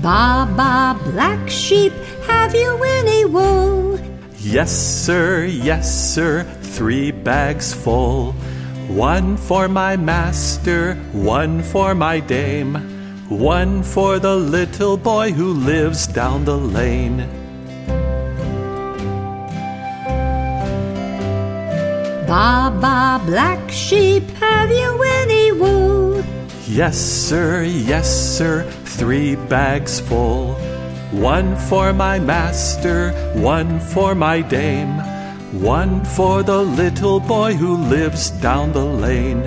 Ba ba, black sheep, have you any wool? Yes, sir, yes, sir, three bags full. One for my master, one for my dame, one for the little boy who lives down the lane. Ba ba, black sheep, have you any? Yes, sir, yes, sir, three bags full. One for my master, one for my dame, one for the little boy who lives down the lane.